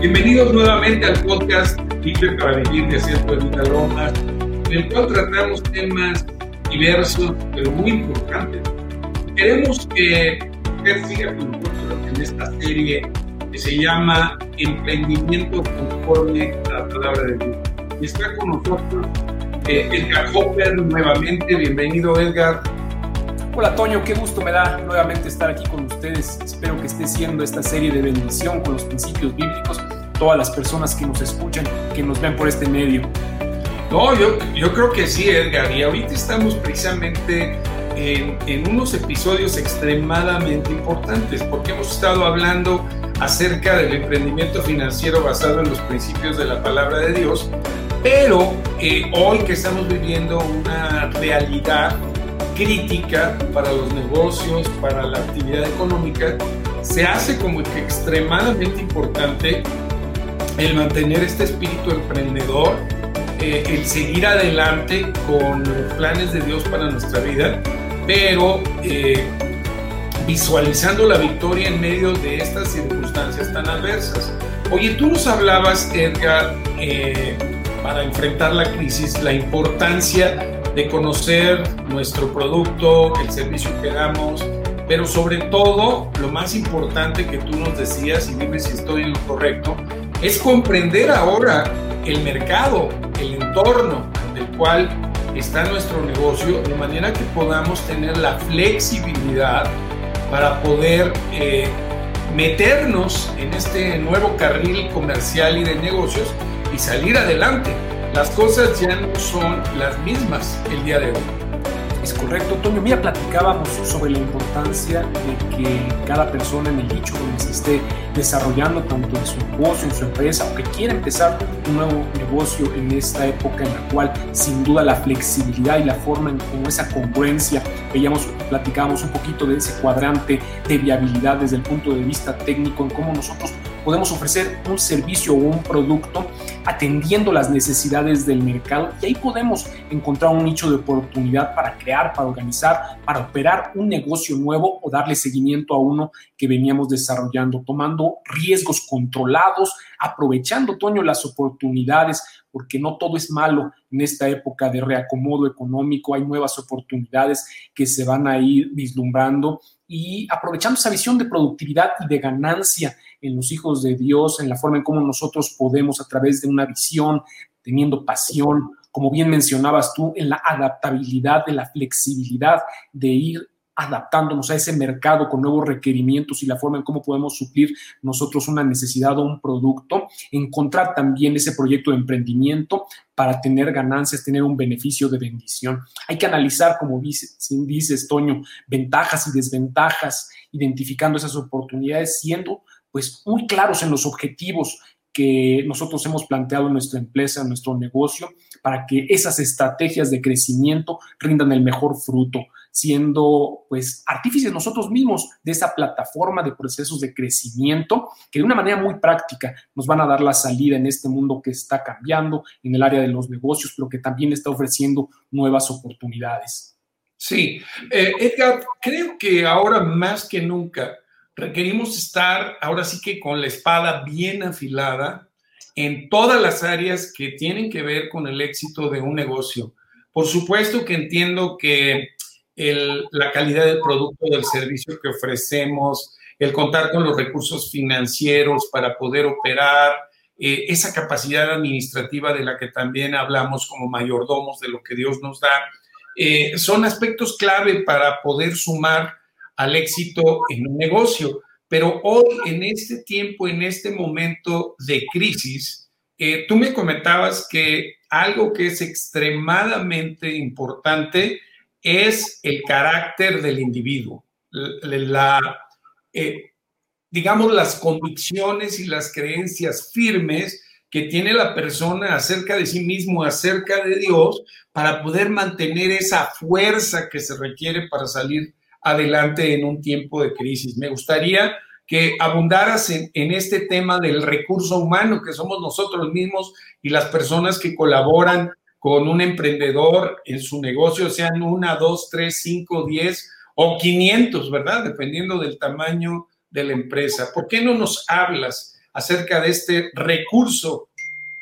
Bienvenidos nuevamente al podcast Libre para Vivir de Cierto de Lomas, en el cual tratamos temas diversos, pero muy importantes. Queremos que usted siga con nosotros en esta serie que se llama Emprendimiento conforme a la palabra de Dios. Y está con nosotros eh, Edgar Hopper nuevamente. Bienvenido, Edgar. Hola Toño, qué gusto me da nuevamente estar aquí con ustedes. Espero que esté siendo esta serie de bendición con los principios bíblicos, todas las personas que nos escuchan, que nos ven por este medio. No, yo, yo creo que sí, Edgar. Y ahorita estamos precisamente en, en unos episodios extremadamente importantes, porque hemos estado hablando acerca del emprendimiento financiero basado en los principios de la palabra de Dios, pero eh, hoy que estamos viviendo una realidad crítica para los negocios, para la actividad económica, se hace como que extremadamente importante el mantener este espíritu emprendedor, eh, el seguir adelante con planes de Dios para nuestra vida, pero eh, visualizando la victoria en medio de estas circunstancias tan adversas. Oye, tú nos hablabas, Edgar, eh, para enfrentar la crisis, la importancia de conocer nuestro producto, el servicio que damos, pero sobre todo, lo más importante que tú nos decías, y dime si estoy en lo correcto, es comprender ahora el mercado, el entorno del cual está nuestro negocio, de manera que podamos tener la flexibilidad para poder eh, meternos en este nuevo carril comercial y de negocios y salir adelante las cosas ya no son las mismas el día de hoy. Es correcto, Toño. Mira, platicábamos sobre la importancia de que cada persona en el nicho donde se esté desarrollando, tanto en su negocio, en su empresa, o que quiera empezar un nuevo negocio en esta época en la cual, sin duda, la flexibilidad y la forma en como esa congruencia, veíamos, platicábamos un poquito de ese cuadrante de viabilidad desde el punto de vista técnico, en cómo nosotros podemos ofrecer un servicio o un producto atendiendo las necesidades del mercado y ahí podemos encontrar un nicho de oportunidad para crear, para organizar, para operar un negocio nuevo o darle seguimiento a uno que veníamos desarrollando, tomando riesgos controlados, aprovechando, Toño, las oportunidades, porque no todo es malo en esta época de reacomodo económico, hay nuevas oportunidades que se van a ir vislumbrando y aprovechando esa visión de productividad y de ganancia en los hijos de Dios, en la forma en cómo nosotros podemos a través de una visión, teniendo pasión, como bien mencionabas tú, en la adaptabilidad, de la flexibilidad, de ir adaptándonos a ese mercado con nuevos requerimientos y la forma en cómo podemos suplir nosotros una necesidad o un producto, encontrar también ese proyecto de emprendimiento para tener ganancias, tener un beneficio de bendición. Hay que analizar, como dices, dices Toño, ventajas y desventajas, identificando esas oportunidades, siendo pues muy claros en los objetivos que nosotros hemos planteado en nuestra empresa, en nuestro negocio, para que esas estrategias de crecimiento rindan el mejor fruto, siendo pues artífices nosotros mismos de esa plataforma de procesos de crecimiento que de una manera muy práctica nos van a dar la salida en este mundo que está cambiando en el área de los negocios, pero que también está ofreciendo nuevas oportunidades. Sí, eh, Edgar, creo que ahora más que nunca requerimos estar ahora sí que con la espada bien afilada en todas las áreas que tienen que ver con el éxito de un negocio. Por supuesto que entiendo que la calidad del producto, del servicio que ofrecemos, el contar con los recursos financieros para poder operar, eh, esa capacidad administrativa de la que también hablamos como mayordomos de lo que Dios nos da, eh, son aspectos clave para poder sumar al éxito en un negocio. Pero hoy, en este tiempo, en este momento de crisis, eh, tú me comentabas que algo que es extremadamente importante es el carácter del individuo, la, eh, digamos, las convicciones y las creencias firmes que tiene la persona acerca de sí mismo, acerca de Dios, para poder mantener esa fuerza que se requiere para salir adelante en un tiempo de crisis. Me gustaría que abundaras en, este tema del recurso humano, que somos nosotros mismos y las personas que colaboran con un emprendedor en su negocio, sean una, dos, tres, cinco, diez o quinientos, ¿verdad? Dependiendo del tamaño de la empresa. ¿Por qué no nos hablas acerca de este recurso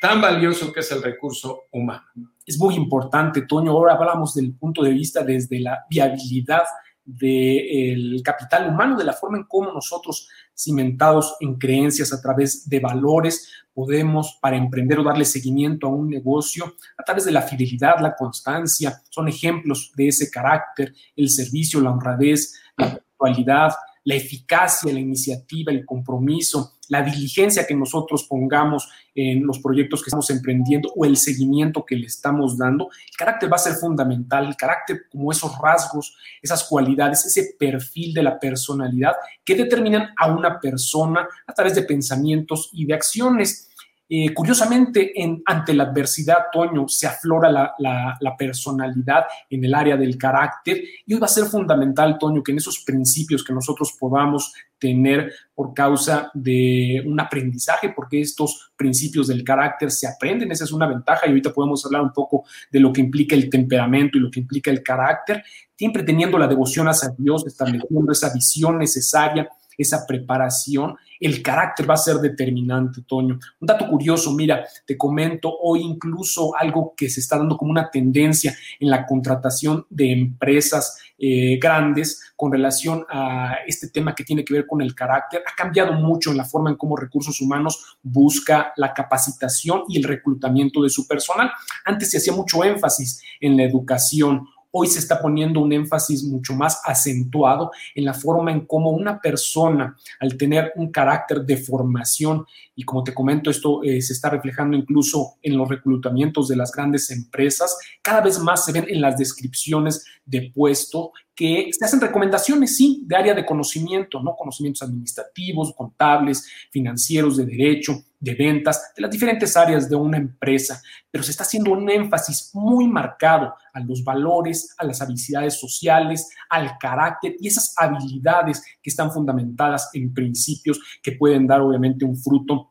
tan valioso que es el recurso humano. Es muy importante, Toño. Ahora hablamos del punto de vista desde la viabilidad del capital humano, de la forma en cómo nosotros, cimentados en creencias a través de valores, podemos para emprender o darle seguimiento a un negocio a través de la fidelidad, la constancia, son ejemplos de ese carácter, el servicio, la honradez, la puntualidad, la eficacia, la iniciativa, el compromiso, la diligencia que nosotros pongamos en los proyectos que estamos emprendiendo o el seguimiento que le estamos dando, el carácter va a ser fundamental, el carácter como esos rasgos, esas cualidades, ese perfil de la personalidad que determinan a una persona a través de pensamientos y de acciones. Eh, curiosamente, en, ante la adversidad, Toño, se aflora la, la, personalidad en el área del carácter y hoy va a ser fundamental, Toño, que en esos principios que nosotros podamos tener por causa de un aprendizaje, porque estos principios del carácter se aprenden, esa es una ventaja y ahorita podemos hablar un poco de lo que implica el temperamento y lo que implica el carácter, siempre teniendo la devoción hacia Dios, estableciendo esa visión necesaria esa preparación, el carácter va a ser determinante, Toño. Un dato curioso, mira, te comento hoy incluso algo que se está dando como una tendencia en la contratación de empresas eh, grandes con relación a este tema que tiene que ver con el carácter. Ha cambiado mucho en la forma en cómo recursos humanos busca la capacitación y el reclutamiento de su personal. Antes se hacía mucho énfasis en la educación Hoy se está poniendo un énfasis mucho más acentuado en la forma en cómo una persona, al tener un carácter de formación, y como te comento, esto eh, se está reflejando incluso en los reclutamientos de las grandes empresas, cada vez más se ven en las descripciones de puesto que se hacen recomendaciones, sí, de área de conocimiento, ¿no? Conocimientos administrativos, contables, financieros, de derecho, de ventas, de las diferentes áreas de una empresa, pero se está haciendo un énfasis muy marcado a los valores, a las habilidades sociales, al carácter y esas habilidades que están fundamentadas en principios que pueden dar obviamente un fruto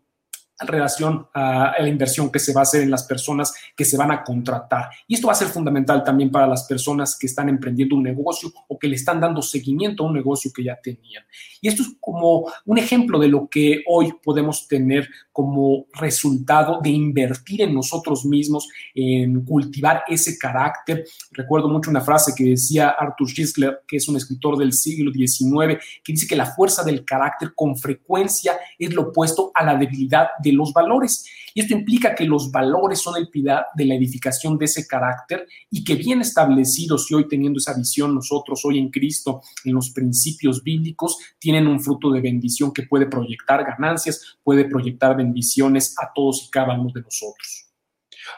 relación a la inversión que se va a hacer en las personas que se van a contratar. Y esto va a ser fundamental también para las personas que están emprendiendo un negocio o que le están dando seguimiento a un negocio que ya tenían. Y esto es como un ejemplo de lo que hoy podemos tener como resultado de invertir en nosotros mismos, en cultivar ese carácter. Recuerdo mucho una frase que decía Arthur Schistler, que es un escritor del siglo XIX, que dice que la fuerza del carácter con frecuencia es lo opuesto a la debilidad de los valores. Y esto implica que los valores son el pilar de la edificación de ese carácter y que bien establecidos y hoy teniendo esa visión nosotros hoy en Cristo, en los principios bíblicos, tienen un fruto de bendición que puede proyectar ganancias, puede proyectar bendiciones a todos y cada uno de nosotros.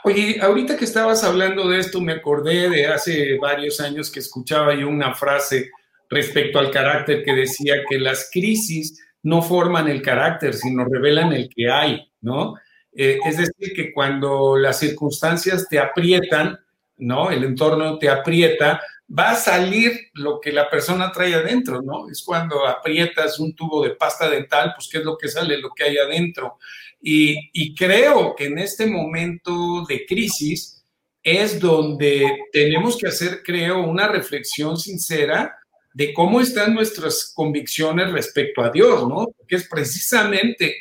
Oye, ahorita que estabas hablando de esto, me acordé de hace varios años que escuchaba yo una frase respecto al carácter que decía que las crisis no forman el carácter, sino revelan el que hay, ¿no? Eh, es decir, que cuando las circunstancias te aprietan, ¿no? El entorno te aprieta, va a salir lo que la persona trae adentro, ¿no? Es cuando aprietas un tubo de pasta dental, pues qué es lo que sale, lo que hay adentro. Y, y creo que en este momento de crisis es donde tenemos que hacer, creo, una reflexión sincera de cómo están nuestras convicciones respecto a Dios, ¿no? Porque es precisamente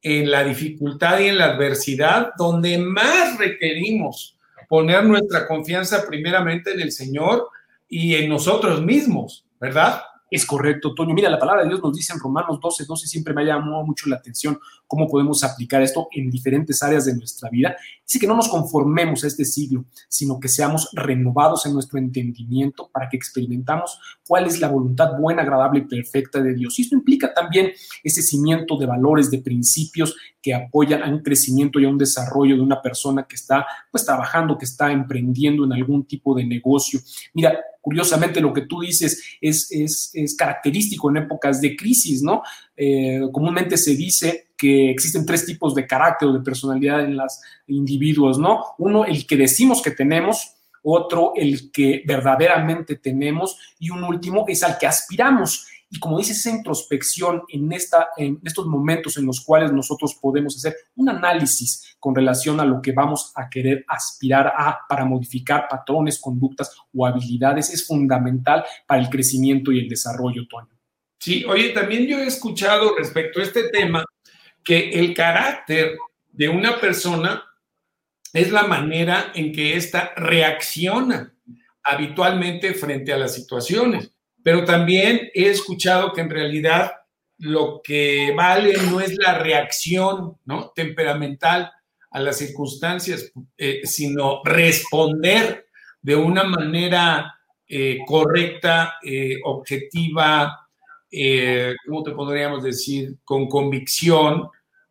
en la dificultad y en la adversidad donde más requerimos poner nuestra confianza primeramente en el Señor y en nosotros mismos, ¿verdad? Es correcto, Toño. Mira, la palabra de Dios nos dice en Romanos 12, 12, siempre me ha llamado mucho la atención cómo podemos aplicar esto en diferentes áreas de nuestra vida. Dice que no nos conformemos a este siglo, sino que seamos renovados en nuestro entendimiento para que experimentamos cuál es la voluntad buena, agradable y perfecta de Dios. Y esto implica también ese cimiento de valores, de principios que apoyan a un crecimiento y a un desarrollo de una persona que está pues trabajando, que está emprendiendo en algún tipo de negocio. Mira, curiosamente lo que tú dices es, es, es característico en épocas de crisis, ¿no? Eh, comúnmente se dice que existen tres tipos de carácter o de personalidad en los individuos, ¿no? Uno, el que decimos que tenemos, otro, el que verdaderamente tenemos y un último es al que aspiramos. Y como dice esa introspección en, esta, en estos momentos en los cuales nosotros podemos hacer un análisis con relación a lo que vamos a querer aspirar a para modificar patrones, conductas o habilidades, es fundamental para el crecimiento y el desarrollo, Toño. Sí, oye, también yo he escuchado respecto a este tema que el carácter de una persona es la manera en que ésta reacciona habitualmente frente a las situaciones. Pero también he escuchado que en realidad lo que vale no es la reacción ¿no? temperamental a las circunstancias, eh, sino responder de una manera eh, correcta, eh, objetiva, ¿cómo te podríamos decir? Con convicción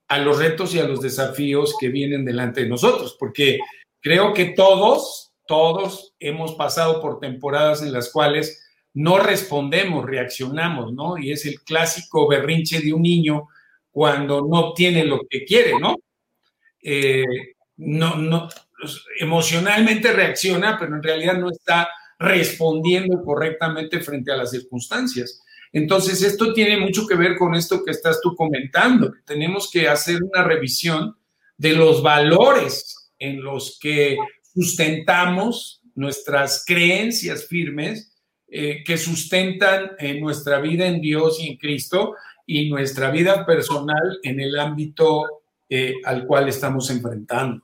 a los retos y a los desafíos que vienen delante de nosotros, porque creo que todos, todos hemos pasado por temporadas en las cuales no respondemos, reaccionamos, ¿no? Y es el clásico berrinche de un niño cuando no obtiene lo que quiere, ¿no? Eh, no, no, emocionalmente reacciona, pero en realidad no está respondiendo correctamente frente a las circunstancias. Entonces, esto tiene mucho que ver con esto que estás tú comentando. Tenemos que hacer una revisión de los valores en los que sustentamos nuestras creencias firmes eh, que sustentan eh, nuestra vida en Dios y en Cristo y nuestra vida personal en el ámbito eh, al cual estamos enfrentando.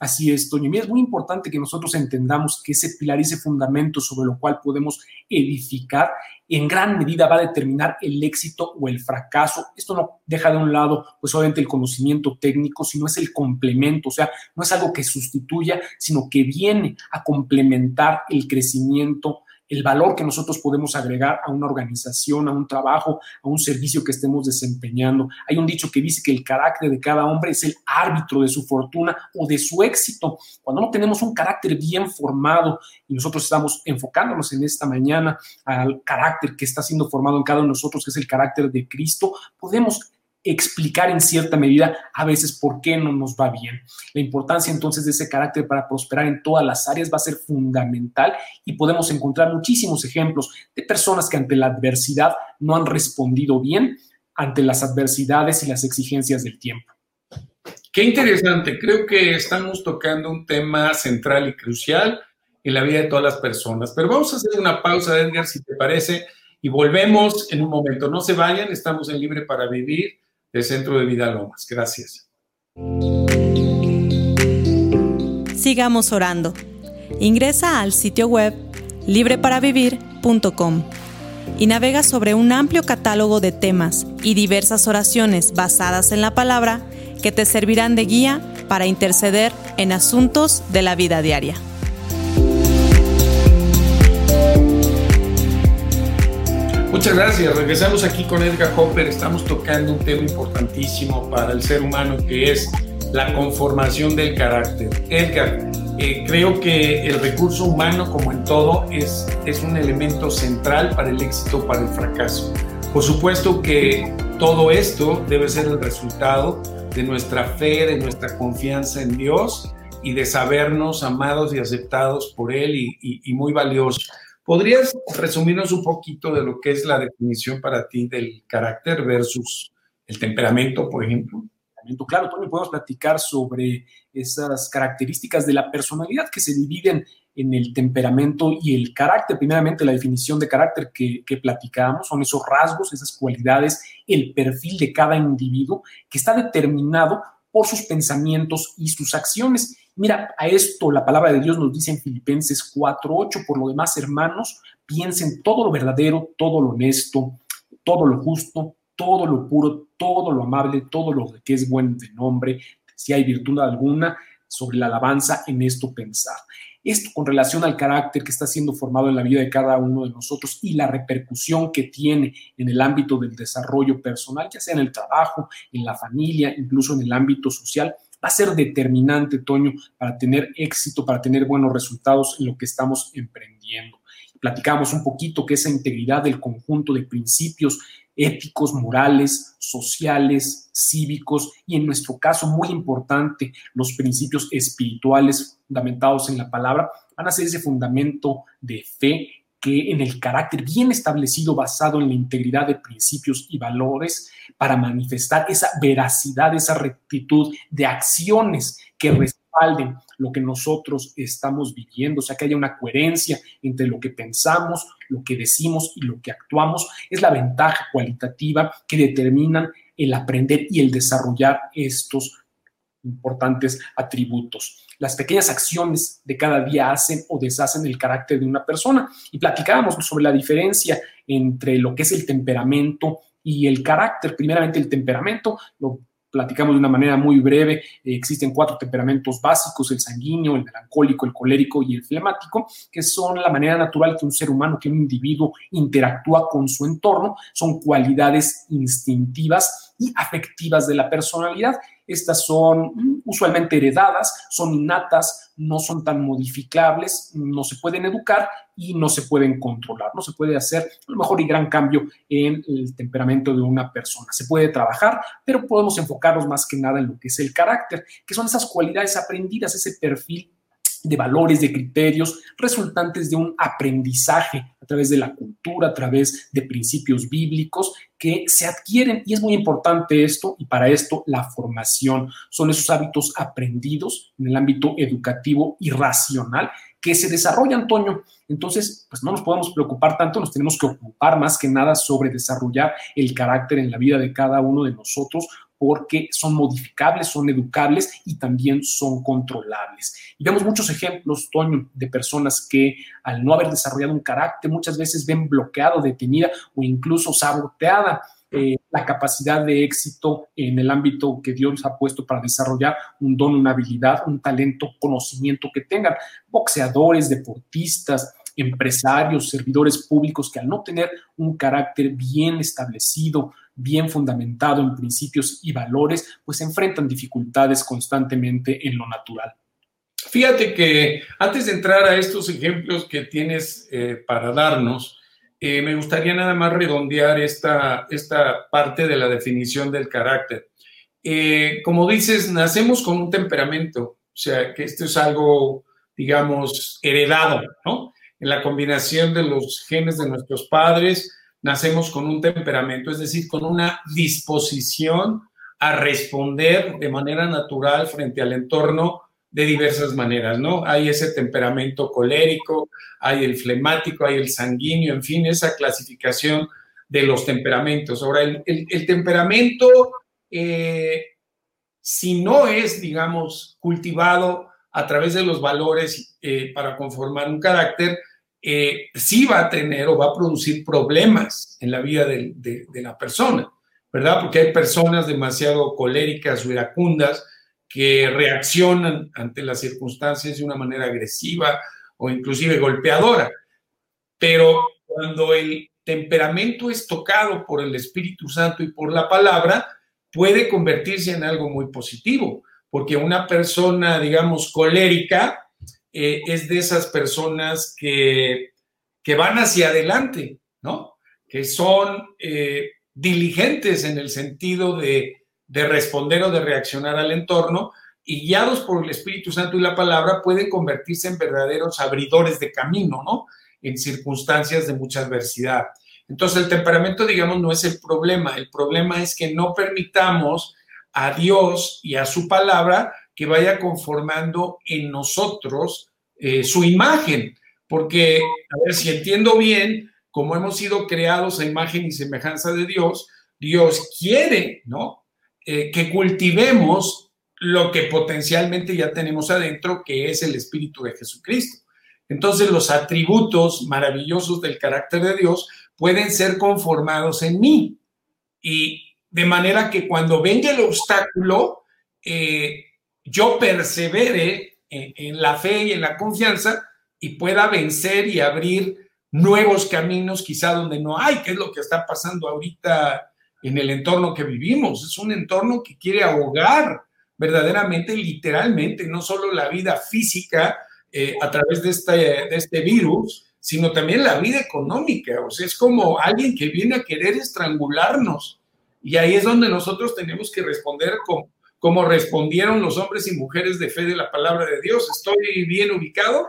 Así es, Toño. Y es muy importante que nosotros entendamos que ese pilar, ese fundamento sobre lo cual podemos edificar, en gran medida va a determinar el éxito o el fracaso. Esto no deja de un lado, pues obviamente el conocimiento técnico, sino es el complemento, o sea, no es algo que sustituya, sino que viene a complementar el crecimiento el valor que nosotros podemos agregar a una organización, a un trabajo, a un servicio que estemos desempeñando. Hay un dicho que dice que el carácter de cada hombre es el árbitro de su fortuna o de su éxito. Cuando no tenemos un carácter bien formado y nosotros estamos enfocándonos en esta mañana al carácter que está siendo formado en cada uno de nosotros, que es el carácter de Cristo, podemos explicar en cierta medida a veces por qué no nos va bien. La importancia entonces de ese carácter para prosperar en todas las áreas va a ser fundamental y podemos encontrar muchísimos ejemplos de personas que ante la adversidad no han respondido bien ante las adversidades y las exigencias del tiempo. Qué interesante, creo que estamos tocando un tema central y crucial en la vida de todas las personas, pero vamos a hacer una pausa, Edgar, si te parece, y volvemos en un momento. No se vayan, estamos en Libre para Vivir del Centro de Vida Lomas. Gracias. Sigamos orando. Ingresa al sitio web libreparavivir.com y navega sobre un amplio catálogo de temas y diversas oraciones basadas en la palabra que te servirán de guía para interceder en asuntos de la vida diaria. Muchas gracias. Regresamos aquí con Edgar Hopper. Estamos tocando un tema importantísimo para el ser humano que es la conformación del carácter. Edgar, eh, creo que el recurso humano, como en todo, es, es un elemento central para el éxito, para el fracaso. Por supuesto que todo esto debe ser el resultado de nuestra fe, de nuestra confianza en Dios y de sabernos amados y aceptados por Él y, y muy valiosos. ¿Podrías resumirnos un poquito de lo que es la definición para ti del carácter versus el temperamento, por ejemplo? Claro, Tony, podemos platicar sobre esas características de la personalidad que se dividen en el temperamento y el carácter. Primeramente, la definición de carácter que, que platicábamos son esos rasgos, esas cualidades, el perfil de cada individuo que está determinado por sus pensamientos y sus acciones. Mira, a esto la palabra de Dios nos dice en Filipenses 4:8, por lo demás, hermanos, piensen todo lo verdadero, todo lo honesto, todo lo justo, todo lo puro, todo lo amable, todo lo que es buen de nombre, si hay virtud alguna, sobre la alabanza en esto pensar. Esto con relación al carácter que está siendo formado en la vida de cada uno de nosotros y la repercusión que tiene en el ámbito del desarrollo personal, ya sea en el trabajo, en la familia, incluso en el ámbito social, va a ser determinante, Toño, para tener éxito, para tener buenos resultados en lo que estamos emprendiendo. Platicamos un poquito que esa integridad del conjunto de principios éticos, morales, sociales, cívicos y en nuestro caso muy importante, los principios espirituales fundamentados en la palabra, van a ser ese fundamento de fe que en el carácter bien establecido basado en la integridad de principios y valores para manifestar esa veracidad, esa rectitud de acciones que respalden lo que nosotros estamos viviendo, o sea, que haya una coherencia entre lo que pensamos, lo que decimos y lo que actuamos, es la ventaja cualitativa que determinan el aprender y el desarrollar estos importantes atributos. Las pequeñas acciones de cada día hacen o deshacen el carácter de una persona. Y platicábamos sobre la diferencia entre lo que es el temperamento y el carácter. Primeramente el temperamento, lo platicamos de una manera muy breve, eh, existen cuatro temperamentos básicos, el sanguíneo, el melancólico, el colérico y el flemático, que son la manera natural que un ser humano, que un individuo interactúa con su entorno, son cualidades instintivas y afectivas de la personalidad. Estas son usualmente heredadas, son innatas, no son tan modificables, no se pueden educar y no se pueden controlar. No se puede hacer a lo mejor y gran cambio en el temperamento de una persona. Se puede trabajar, pero podemos enfocarnos más que nada en lo que es el carácter, que son esas cualidades aprendidas, ese perfil de valores, de criterios, resultantes de un aprendizaje a través de la cultura, a través de principios bíblicos que se adquieren. Y es muy importante esto, y para esto la formación son esos hábitos aprendidos en el ámbito educativo y racional que se desarrollan, Antonio. Entonces, pues no nos podemos preocupar tanto, nos tenemos que ocupar más que nada sobre desarrollar el carácter en la vida de cada uno de nosotros porque son modificables, son educables y también son controlables. Y vemos muchos ejemplos, Toño, de personas que al no haber desarrollado un carácter muchas veces ven bloqueado, detenida o incluso saboteada eh, la capacidad de éxito en el ámbito que Dios ha puesto para desarrollar un don, una habilidad, un talento, conocimiento que tengan. Boxeadores, deportistas, empresarios, servidores públicos que al no tener un carácter bien establecido, bien fundamentado en principios y valores, pues enfrentan dificultades constantemente en lo natural. Fíjate que antes de entrar a estos ejemplos que tienes eh, para darnos, eh, me gustaría nada más redondear esta, esta parte de la definición del carácter. Eh, como dices, nacemos con un temperamento, o sea, que esto es algo, digamos, heredado, ¿no? En la combinación de los genes de nuestros padres, nacemos con un temperamento, es decir, con una disposición a responder de manera natural frente al entorno de diversas maneras, ¿no? Hay ese temperamento colérico, hay el flemático, hay el sanguíneo, en fin, esa clasificación de los temperamentos. Ahora, el, temperamento, eh, si no es, digamos, cultivado a través de los valores eh, para conformar un carácter, eh, sí va a tener o va a producir problemas en la vida de, la persona, ¿verdad? Porque hay personas demasiado coléricas o iracundas que reaccionan ante las circunstancias de una manera agresiva o inclusive golpeadora. Pero cuando el temperamento es tocado por el Espíritu Santo y por la palabra, puede convertirse en algo muy positivo, porque una persona, digamos, colérica, eh, es de esas personas que, que, van hacia adelante, ¿no? Que son eh, diligentes en el sentido de, de responder o de reaccionar al entorno y guiados por el Espíritu Santo y la palabra pueden convertirse en verdaderos abridores de camino, ¿no? En circunstancias de mucha adversidad. Entonces el temperamento, digamos, no es el problema. El problema es que no permitamos a Dios y a su palabra que vaya conformando en nosotros eh, su imagen. Porque, a ver, si entiendo bien, como hemos sido creados a imagen y semejanza de Dios, Dios quiere, ¿no? Eh, que cultivemos lo que potencialmente ya tenemos adentro, que es el Espíritu de Jesucristo. Entonces, los atributos maravillosos del carácter de Dios pueden ser conformados en mí. Y de manera que cuando venga el obstáculo, eh, yo persevere en, la fe y en la confianza y pueda vencer y abrir nuevos caminos quizá donde no hay, que es lo que está pasando ahorita en el entorno que vivimos. Es un entorno que quiere ahogar verdaderamente, literalmente, no solo la vida física eh, a través de este, de este virus, sino también la vida económica. O sea, es como alguien que viene a querer estrangularnos. Y ahí es donde nosotros tenemos que responder con, como respondieron los hombres y mujeres de fe de la palabra de Dios. ¿Estoy bien ubicado?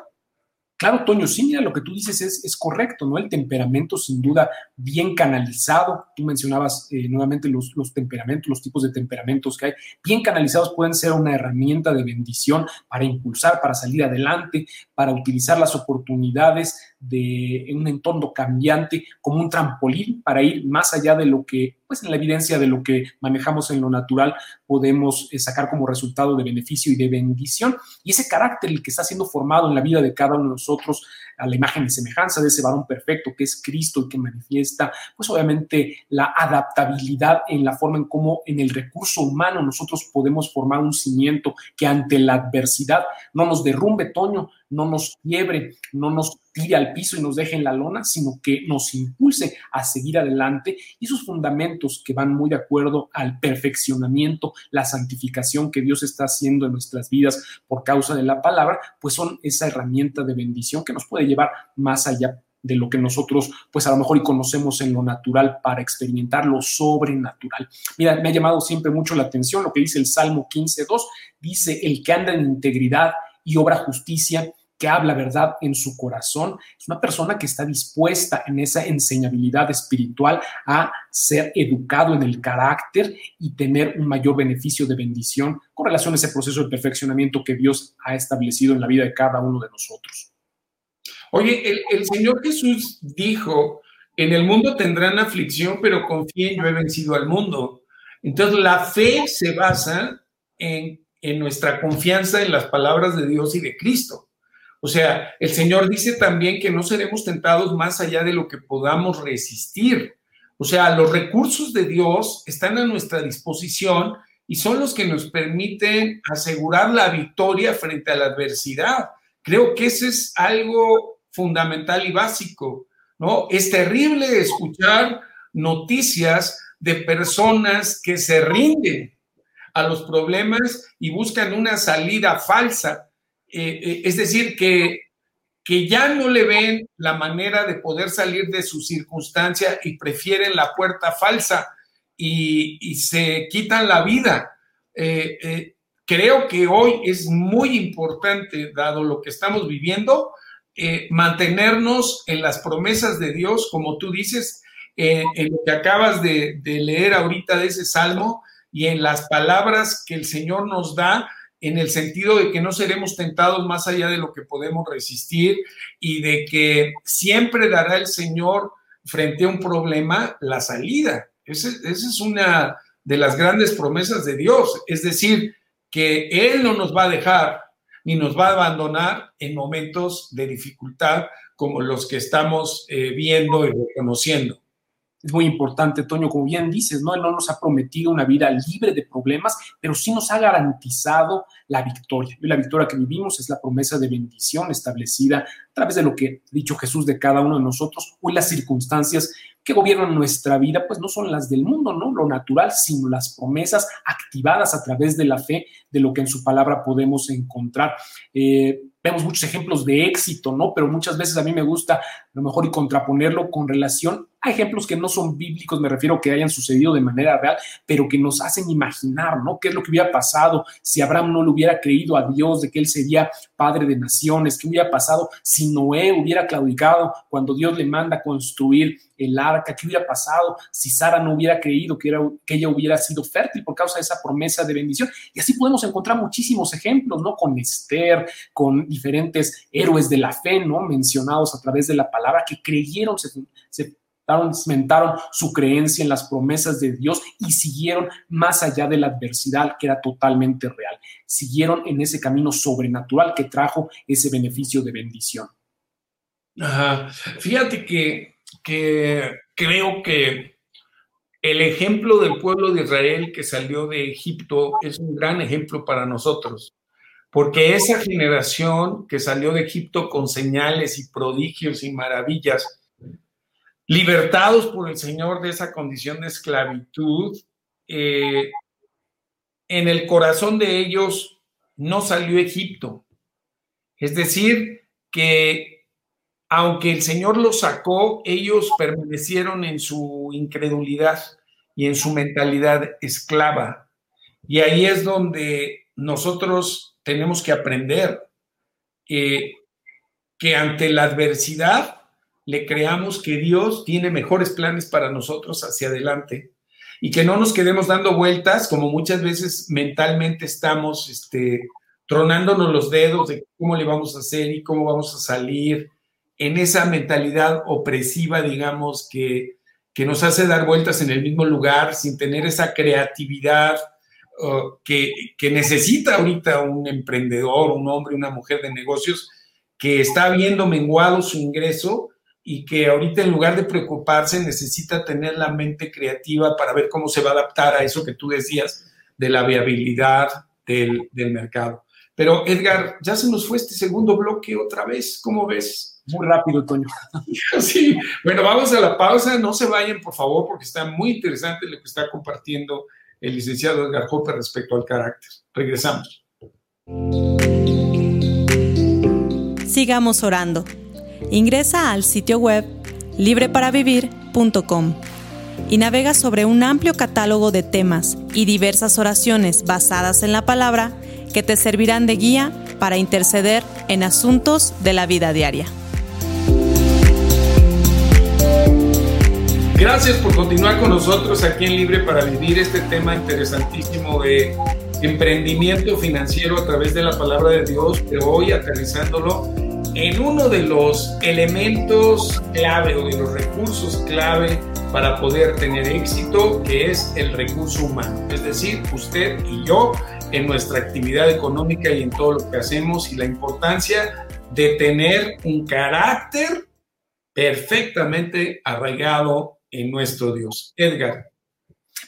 Claro, Toño, sí, mira, lo que tú dices es, correcto, ¿no? El temperamento sin duda bien canalizado. Tú mencionabas eh, nuevamente los, temperamentos, los tipos de temperamentos que hay. Bien canalizados pueden ser una herramienta de bendición para impulsar, para salir adelante, para utilizar las oportunidades de un entorno cambiante como un trampolín para ir más allá de lo que, pues en la evidencia de lo que manejamos en lo natural, podemos eh, sacar como resultado de beneficio y de bendición. Y ese carácter, el que está siendo formado en la vida de cada uno de nosotros, a la imagen y semejanza de ese varón perfecto que es Cristo y que manifiesta, pues obviamente la adaptabilidad en la forma en cómo en el recurso humano nosotros podemos formar un cimiento que ante la adversidad no nos derrumbe, Toño, no nos quiebre, no nos tire al piso y nos deje en la lona, sino que nos impulse a seguir adelante. Y esos fundamentos que van muy de acuerdo al perfeccionamiento, la santificación que Dios está haciendo en nuestras vidas por causa de la palabra, pues son esa herramienta de bendición que nos puede llevar más allá de lo que nosotros, pues a lo mejor y conocemos en lo natural para experimentar lo sobrenatural. Mira, me ha llamado siempre mucho la atención lo que dice el Salmo 15.2, dice, el que anda en integridad y obra justicia, que habla verdad en su corazón, es una persona que está dispuesta en esa enseñabilidad espiritual a ser educado en el carácter y tener un mayor beneficio de bendición con relación a ese proceso de perfeccionamiento que Dios ha establecido en la vida de cada uno de nosotros. Oye, el, Señor Jesús dijo, en el mundo tendrán aflicción, pero confíen, yo he vencido al mundo. Entonces, la fe se basa en, en nuestra confianza en las palabras de Dios y de Cristo. O sea, el Señor dice también que no seremos tentados más allá de lo que podamos resistir. O sea, los recursos de Dios están a nuestra disposición y son los que nos permiten asegurar la victoria frente a la adversidad. Creo que ese es algo fundamental y básico, ¿no? Es terrible escuchar noticias de personas que se rinden a los problemas y buscan una salida falsa eh, eh, es decir, que, que ya no le ven la manera de poder salir de su circunstancia y prefieren la puerta falsa y, se quitan la vida. Eh, creo que hoy es muy importante, dado lo que estamos viviendo, mantenernos en las promesas de Dios, como tú dices, en lo que acabas de, de leer ahorita de ese salmo y en las palabras que el Señor nos da en el sentido de que no seremos tentados más allá de lo que podemos resistir y de que siempre dará el Señor frente a un problema la salida. Esa, es una de las grandes promesas de Dios, es decir, que Él no nos va a dejar ni nos va a abandonar en momentos de dificultad como los que estamos eh, viendo y reconociendo es muy importante, Toño, como bien dices, ¿no? Él no nos ha prometido una vida libre de problemas, pero sí nos ha garantizado la victoria. Y la victoria que vivimos es la promesa de bendición establecida a través de lo que ha dicho Jesús de cada uno de nosotros. Hoy las circunstancias que gobiernan nuestra vida, pues no son las del mundo, ¿no? Lo natural, sino las promesas activadas a través de la fe, de lo que en su palabra podemos encontrar. Eh, vemos muchos ejemplos de éxito, ¿no? Pero muchas veces a mí me gusta a lo mejor y contraponerlo con relación hay ejemplos que no son bíblicos, me refiero que hayan sucedido de manera real, pero que nos hacen imaginar, ¿no? ¿Qué es lo que hubiera pasado si Abraham no le hubiera creído a Dios de que él sería padre de naciones? ¿Qué hubiera pasado si Noé hubiera claudicado cuando Dios le manda construir el arca? ¿Qué hubiera pasado si Sara no hubiera creído que, era, que ella hubiera sido fértil por causa de esa promesa de bendición? Y así podemos encontrar muchísimos ejemplos, ¿no? Con Esther, con diferentes héroes de la fe, ¿no? Mencionados a través de la palabra que creyeron, se, se cimentaron su creencia en las promesas de Dios y siguieron más allá de la adversidad que era totalmente real. Siguieron en ese camino sobrenatural que trajo ese beneficio de bendición. Fíjate que, que creo que el ejemplo del pueblo de Israel que salió de Egipto es un gran ejemplo para nosotros, porque esa generación que salió de Egipto con señales y prodigios y maravillas, libertados por el Señor de esa condición de esclavitud, eh, en el corazón de ellos no salió Egipto. Es decir, que aunque el Señor los sacó, ellos permanecieron en su incredulidad y en su mentalidad esclava. Y ahí es donde nosotros tenemos que aprender que ante la adversidad le creamos que Dios tiene mejores planes para nosotros hacia adelante y que no nos quedemos dando vueltas como muchas veces mentalmente estamos este, tronándonos los dedos de cómo le vamos a hacer y cómo vamos a salir. en esa mentalidad opresiva, digamos, que, que nos hace dar vueltas en el mismo lugar sin tener esa creatividad uh, que, que, necesita ahorita un emprendedor, un hombre, una mujer de negocios que está viendo menguado su ingreso y que ahorita en lugar de preocuparse necesita tener la mente creativa para ver cómo se va a adaptar a eso que tú decías de la viabilidad del, del mercado. Pero Edgar, ya se nos fue este segundo bloque otra vez, ¿cómo ves? Muy rápido, Toño. Sí, bueno, vamos a la pausa, no se vayan, por favor, porque está muy interesante lo que está compartiendo el licenciado Edgar Hopper respecto al carácter. Regresamos. Sigamos orando. Ingresa al sitio web libreparavivir.com y navega sobre un amplio catálogo de temas y diversas oraciones basadas en la palabra que te servirán de guía para interceder en asuntos de la vida diaria. Gracias por continuar con nosotros aquí en Libre para Vivir este tema interesantísimo de emprendimiento financiero a través de la palabra de Dios, pero hoy aterrizándolo en uno de los elementos clave o de los recursos clave para poder tener éxito, que es el recurso humano, es decir, usted y yo en nuestra actividad económica y en todo lo que hacemos y la importancia de tener un carácter perfectamente arraigado en nuestro Dios. Edgar.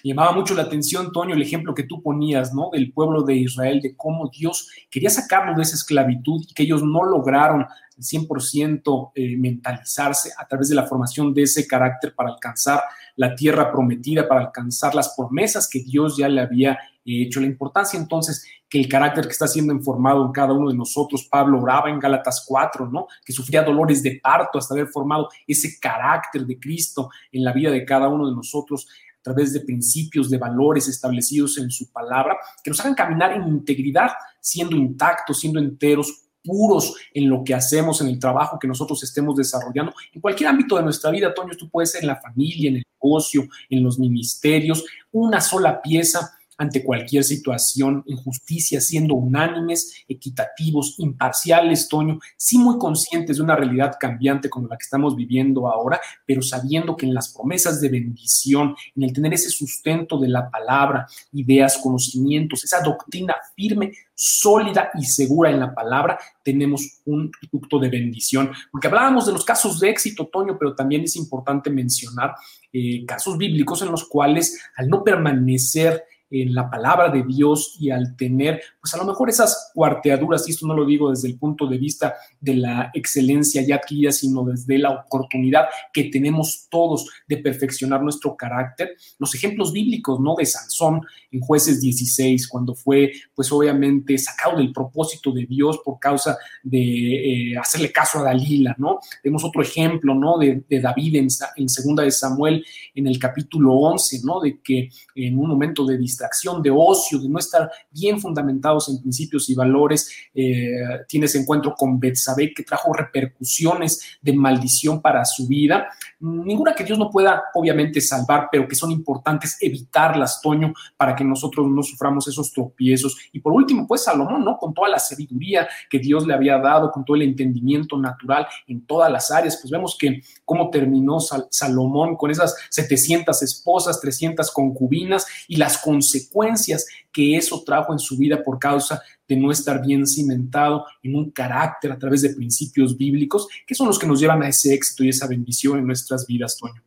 Llamaba mucho la atención, Toño, el ejemplo que tú ponías, ¿no? Del pueblo de Israel, de cómo Dios quería sacarlo de esa esclavitud y que ellos no lograron 100% eh, mentalizarse a través de la formación de ese carácter para alcanzar la tierra prometida, para alcanzar las promesas que Dios ya le había hecho. La importancia entonces que el carácter que está siendo informado en cada uno de nosotros, Pablo oraba en Gálatas 4, ¿no? Que sufría dolores de parto hasta haber formado ese carácter de Cristo en la vida de cada uno de nosotros a través de principios, de valores establecidos en su palabra, que nos hagan caminar en integridad, siendo intactos, siendo enteros, puros en lo que hacemos, en el trabajo que nosotros estemos desarrollando, en cualquier ámbito de nuestra vida, Toño, tú puedes ser en la familia, en el negocio, en los ministerios, una sola pieza ante cualquier situación, injusticia, siendo unánimes, equitativos, imparciales, Toño, sí muy conscientes de una realidad cambiante como la que estamos viviendo ahora, pero sabiendo que en las promesas de bendición, en el tener ese sustento de la palabra, ideas, conocimientos, esa doctrina firme, sólida y segura en la palabra, tenemos un producto de bendición. Porque hablábamos de los casos de éxito, Toño, pero también es importante mencionar eh, casos bíblicos en los cuales al no permanecer en la palabra de Dios y al tener, pues a lo mejor esas cuarteaduras, y esto no lo digo desde el punto de vista de la excelencia ya adquirida, sino desde la oportunidad que tenemos todos de perfeccionar nuestro carácter. Los ejemplos bíblicos, ¿no? De Sansón en jueces 16, cuando fue, pues obviamente, sacado del propósito de Dios por causa de eh, hacerle caso a Dalila, ¿no? Tenemos otro ejemplo, ¿no? De, David en, en segunda de Samuel, en el capítulo 11, ¿no? De que en un momento de distracción, acción, de ocio, de no estar bien fundamentados en principios y valores. Eh, tienes encuentro con Betsabé que trajo repercusiones de maldición para su vida. Ninguna que Dios no pueda, obviamente, salvar, pero que son importantes evitarlas, Toño, para que nosotros no suframos esos tropiezos. Y por último, pues Salomón, ¿no? Con toda la sabiduría que Dios le había dado, con todo el entendimiento natural en todas las áreas, pues vemos que cómo terminó Salomón con esas 700 esposas, 300 concubinas y las consecuencias consecuencias que eso trajo en su vida por causa de no estar bien cimentado en un carácter a través de principios bíblicos, que son los que nos llevan a ese éxito y esa bendición en nuestras vidas, Toño.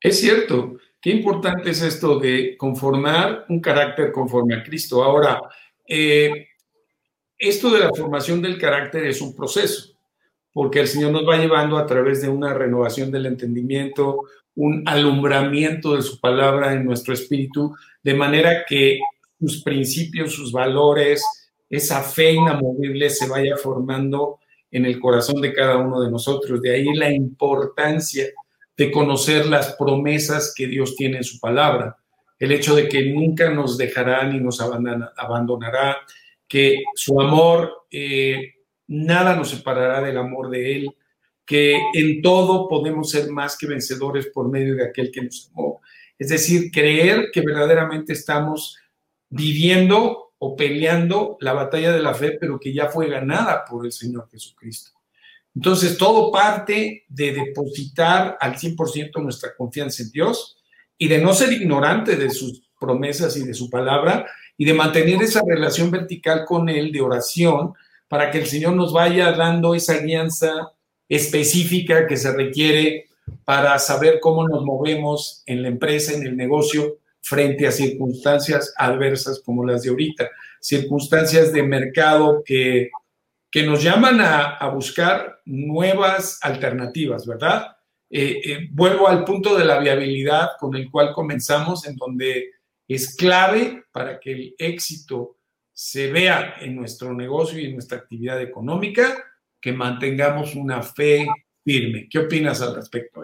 Es cierto, qué importante es esto de conformar un carácter conforme a Cristo. Ahora, eh, esto de la formación del carácter es un proceso, porque el Señor nos va llevando a través de una renovación del entendimiento, un alumbramiento de su palabra en nuestro espíritu, de manera que sus principios, sus valores, esa fe inamovible se vaya formando en el corazón de cada uno de nosotros. De ahí la importancia de conocer las promesas que Dios tiene en su palabra, el hecho de que nunca nos dejará ni nos abandonará, que su amor, eh, nada nos separará del amor de Él, que en todo podemos ser más que vencedores por medio de aquel que nos amó. Es decir, creer que verdaderamente estamos viviendo o peleando la batalla de la fe, pero que ya fue ganada por el Señor Jesucristo. Entonces, todo parte de depositar al 100% nuestra confianza en Dios y de no ser ignorante de sus promesas y de su palabra y de mantener esa relación vertical con Él de oración para que el Señor nos vaya dando esa alianza específica que se requiere para saber cómo nos movemos en la empresa, en el negocio, frente a circunstancias adversas como las de ahorita, circunstancias de mercado que, que nos llaman a, buscar nuevas alternativas, ¿verdad? Eh, eh, vuelvo al punto de la viabilidad con el cual comenzamos, en donde es clave para que el éxito se vea en nuestro negocio y en nuestra actividad económica, que mantengamos una fe firme. ¿Qué opinas al respecto?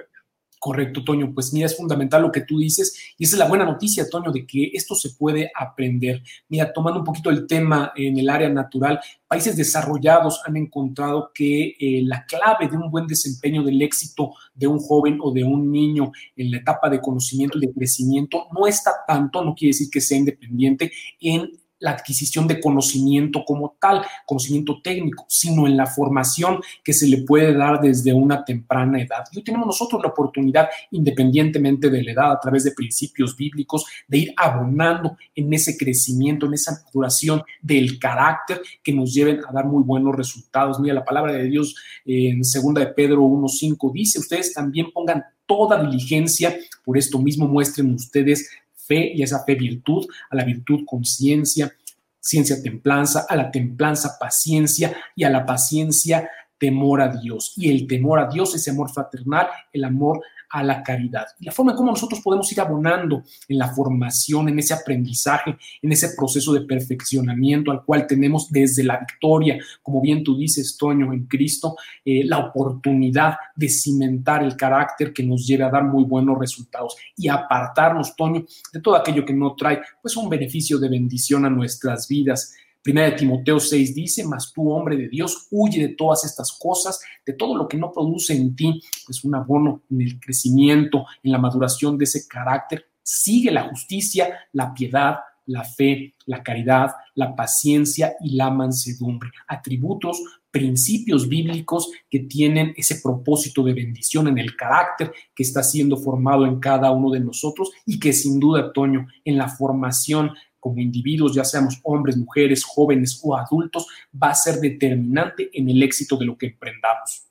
Correcto, Toño. Pues mira, es fundamental lo que tú dices y esa es la buena noticia, Toño, de que esto se puede aprender. Mira, tomando un poquito el tema en el área natural, países desarrollados han encontrado que eh, la clave de un buen desempeño del éxito de un joven o de un niño en la etapa de conocimiento y de crecimiento no está tanto, no quiere decir que sea independiente, en la adquisición de conocimiento como tal, conocimiento técnico, sino en la formación que se le puede dar desde una temprana edad. Y tenemos nosotros la oportunidad, independientemente de la edad, a través de principios bíblicos, de ir abonando en ese crecimiento, en esa maduración del carácter que nos lleven a dar muy buenos resultados. Mira, la palabra de Dios en segunda de Pedro 1.5 dice, ustedes también pongan toda diligencia, por esto mismo muestren ustedes fe y esa fe virtud, a la virtud conciencia, ciencia templanza, a la templanza paciencia y a la paciencia temor a Dios. Y el temor a Dios, ese amor fraternal, el amor a la caridad. Y la forma en cómo nosotros podemos ir abonando en la formación, en ese aprendizaje, en ese proceso de perfeccionamiento al cual tenemos desde la victoria, como bien tú dices, Toño, en Cristo, eh, la oportunidad de cimentar el carácter que nos lleve a dar muy buenos resultados y apartarnos, Toño, de todo aquello que no trae pues un beneficio de bendición a nuestras vidas. Primera de Timoteo 6 dice, mas tú, hombre de Dios, huye de todas estas cosas, de todo lo que no produce en ti, pues un abono en el crecimiento, en la maduración de ese carácter. Sigue la justicia, la piedad, la fe, la caridad, la paciencia y la mansedumbre. Atributos, principios bíblicos que tienen ese propósito de bendición en el carácter que está siendo formado en cada uno de nosotros y que sin duda, Toño, en la formación como individuos, ya seamos hombres, mujeres, jóvenes o adultos, va a ser determinante en el éxito de lo que emprendamos.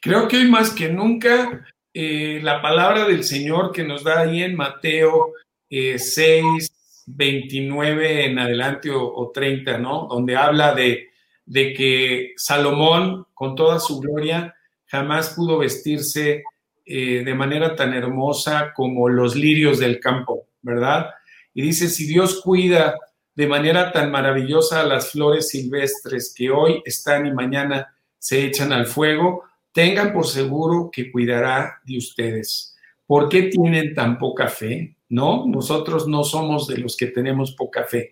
Creo que hoy más que nunca eh, la palabra del Señor que nos da ahí en Mateo 6, eh, 29 en adelante o, 30, ¿no? Donde habla de, de que Salomón, con toda su gloria, jamás pudo vestirse eh, de manera tan hermosa como los lirios del campo, ¿verdad? Y dice, si Dios cuida de manera tan maravillosa a las flores silvestres que hoy están y mañana se echan al fuego, tengan por seguro que cuidará de ustedes. ¿Por qué tienen tan poca fe? No, nosotros no somos de los que tenemos poca fe.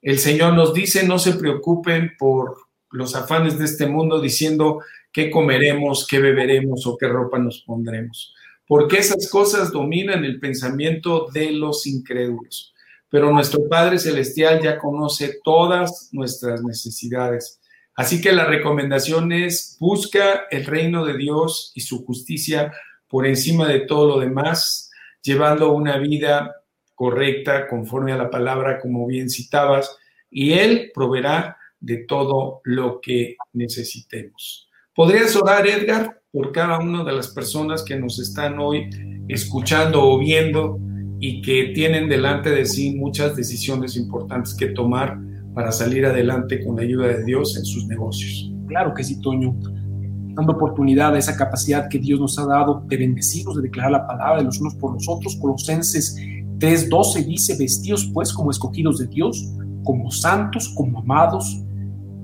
El Señor nos dice, no se preocupen por los afanes de este mundo diciendo qué comeremos, qué beberemos o qué ropa nos pondremos, porque esas cosas dominan el pensamiento de los incrédulos pero nuestro Padre Celestial ya conoce todas nuestras necesidades. Así que la recomendación es busca el reino de Dios y su justicia por encima de todo lo demás, llevando una vida correcta conforme a la palabra, como bien citabas, y Él proveerá de todo lo que necesitemos. ¿Podrías orar, Edgar, por cada una de las personas que nos están hoy escuchando o viendo? Y que tienen delante de sí muchas decisiones importantes que tomar para salir adelante con la ayuda de Dios en sus negocios. Claro que sí, Toño. Dando oportunidad a esa capacidad que Dios nos ha dado de bendecirnos, de declarar la palabra de los unos por los otros. Colosenses 3:12 dice, vestidos pues como escogidos de Dios, como santos, como amados,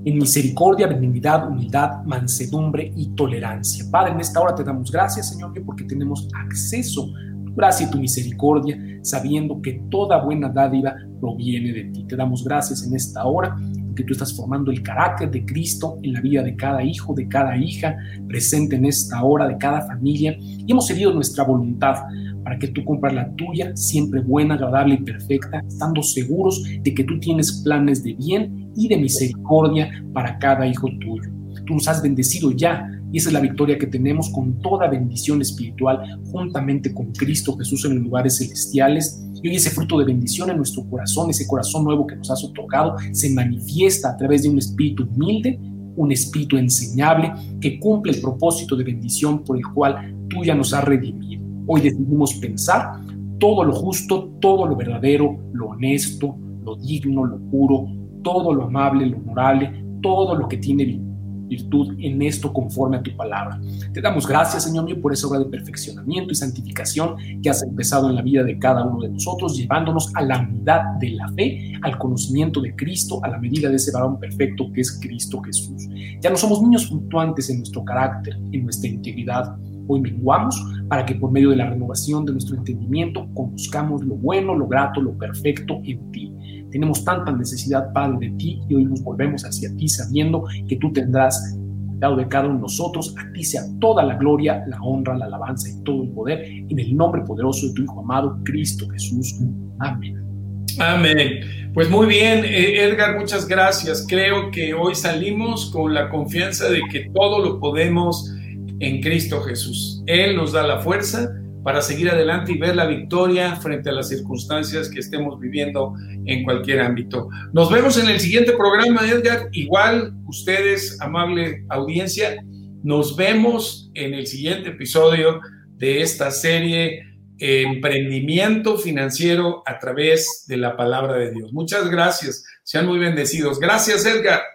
en misericordia, benignidad, humildad, mansedumbre y tolerancia. Padre, en esta hora te damos gracias, Señor, porque tenemos acceso gracia y tu misericordia, sabiendo que toda buena dádiva proviene de ti. Te damos gracias en esta hora, que tú estás formando el carácter de Cristo en la vida de cada hijo, de cada hija, presente en esta hora, de cada familia, y hemos seguido nuestra voluntad para que tú cumplas la tuya, siempre buena, agradable y perfecta, estando seguros de que tú tienes planes de bien y de misericordia para cada hijo tuyo. Tú nos has bendecido ya Y esa es la victoria que tenemos con toda bendición espiritual juntamente con Cristo Jesús en los lugares celestiales. Y hoy ese fruto de bendición en nuestro corazón, ese corazón nuevo que nos has otorgado, se manifiesta a través de un espíritu humilde, un espíritu enseñable que cumple el propósito de bendición por el cual tú ya nos has redimido. Hoy decidimos pensar todo lo justo, todo lo verdadero, lo honesto, lo digno, lo puro, todo lo amable, lo honorable, todo lo que tiene virtud en esto conforme a tu palabra. Te damos gracias, Señor mío, por esa obra de perfeccionamiento y santificación que has empezado en la vida de cada uno de nosotros, llevándonos a la unidad de la fe, al conocimiento de Cristo, a la medida de ese varón perfecto que es Cristo Jesús. Ya no somos niños fluctuantes en nuestro carácter, en nuestra integridad. Hoy menguamos para que por medio de la renovación de nuestro entendimiento conozcamos lo bueno, lo grato, lo perfecto en ti. Tenemos tanta necesidad, Padre, de ti y hoy nos volvemos hacia ti sabiendo que tú tendrás cuidado de cada uno de nosotros. A ti sea toda la gloria, la honra, la alabanza y todo el poder en el nombre poderoso de tu Hijo amado, Cristo Jesús. Amén. Amén. Pues muy bien, eh, Edgar, muchas gracias. Creo que hoy salimos con la confianza de que todo lo podemos en Cristo Jesús. Él nos da la fuerza para seguir adelante y ver la victoria frente a las circunstancias que estemos viviendo en cualquier ámbito. Nos vemos en el siguiente programa, Edgar. Igual, ustedes, amable audiencia, nos vemos en el siguiente episodio de esta serie Emprendimiento Financiero a través de la palabra de Dios. Muchas gracias. Sean muy bendecidos. Gracias, Edgar.